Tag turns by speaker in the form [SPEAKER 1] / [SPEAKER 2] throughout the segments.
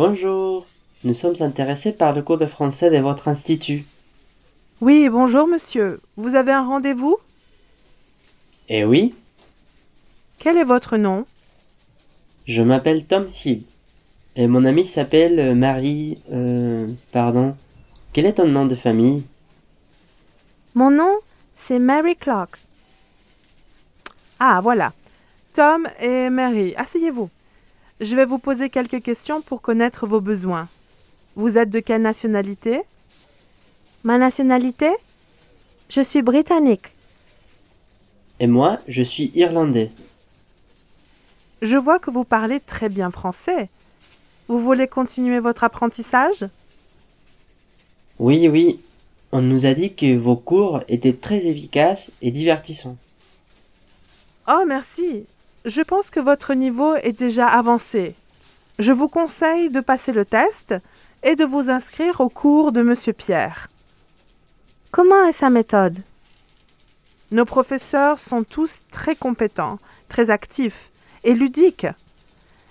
[SPEAKER 1] Bonjour. Nous sommes intéressés par le cours de français de votre institut.
[SPEAKER 2] Oui, bonjour monsieur. Vous avez un rendez-vous?
[SPEAKER 1] Eh oui,
[SPEAKER 2] Quel est votre nom?
[SPEAKER 1] Je m'appelle Tom Hill. Et mon amie s'appelle Marie... Euh, pardon. Quel est ton nom de famille?
[SPEAKER 2] Mon nom, c'est Mary Clark. Ah, voilà. Tom et Mary, asseyez-vous. Je vais vous poser quelques questions pour connaître vos besoins. Vous êtes de quelle nationalité?
[SPEAKER 3] Ma nationalité? Je suis britannique.
[SPEAKER 1] Et moi, je suis irlandais.
[SPEAKER 2] Je vois que vous parlez très bien français. Vous voulez continuer votre apprentissage?
[SPEAKER 1] Oui, oui. On nous a dit que vos cours étaient très efficaces et divertissants.
[SPEAKER 2] Oh, merci. Je pense que votre niveau est déjà avancé. Je vous conseille de passer le test et de vous inscrire au cours de Monsieur Pierre.
[SPEAKER 3] Comment est sa méthode?
[SPEAKER 2] Nos professeurs sont tous très compétents, très actifs et ludiques.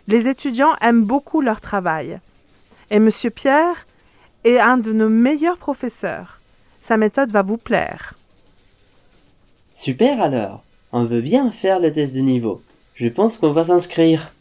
[SPEAKER 2] Les étudiants aiment beaucoup leur travail. Et Monsieur Pierre est un de nos meilleurs professeurs. Sa méthode va vous plaire.
[SPEAKER 1] Super alors. On veut bien faire le test de niveau. Je pense qu'on va s'inscrire.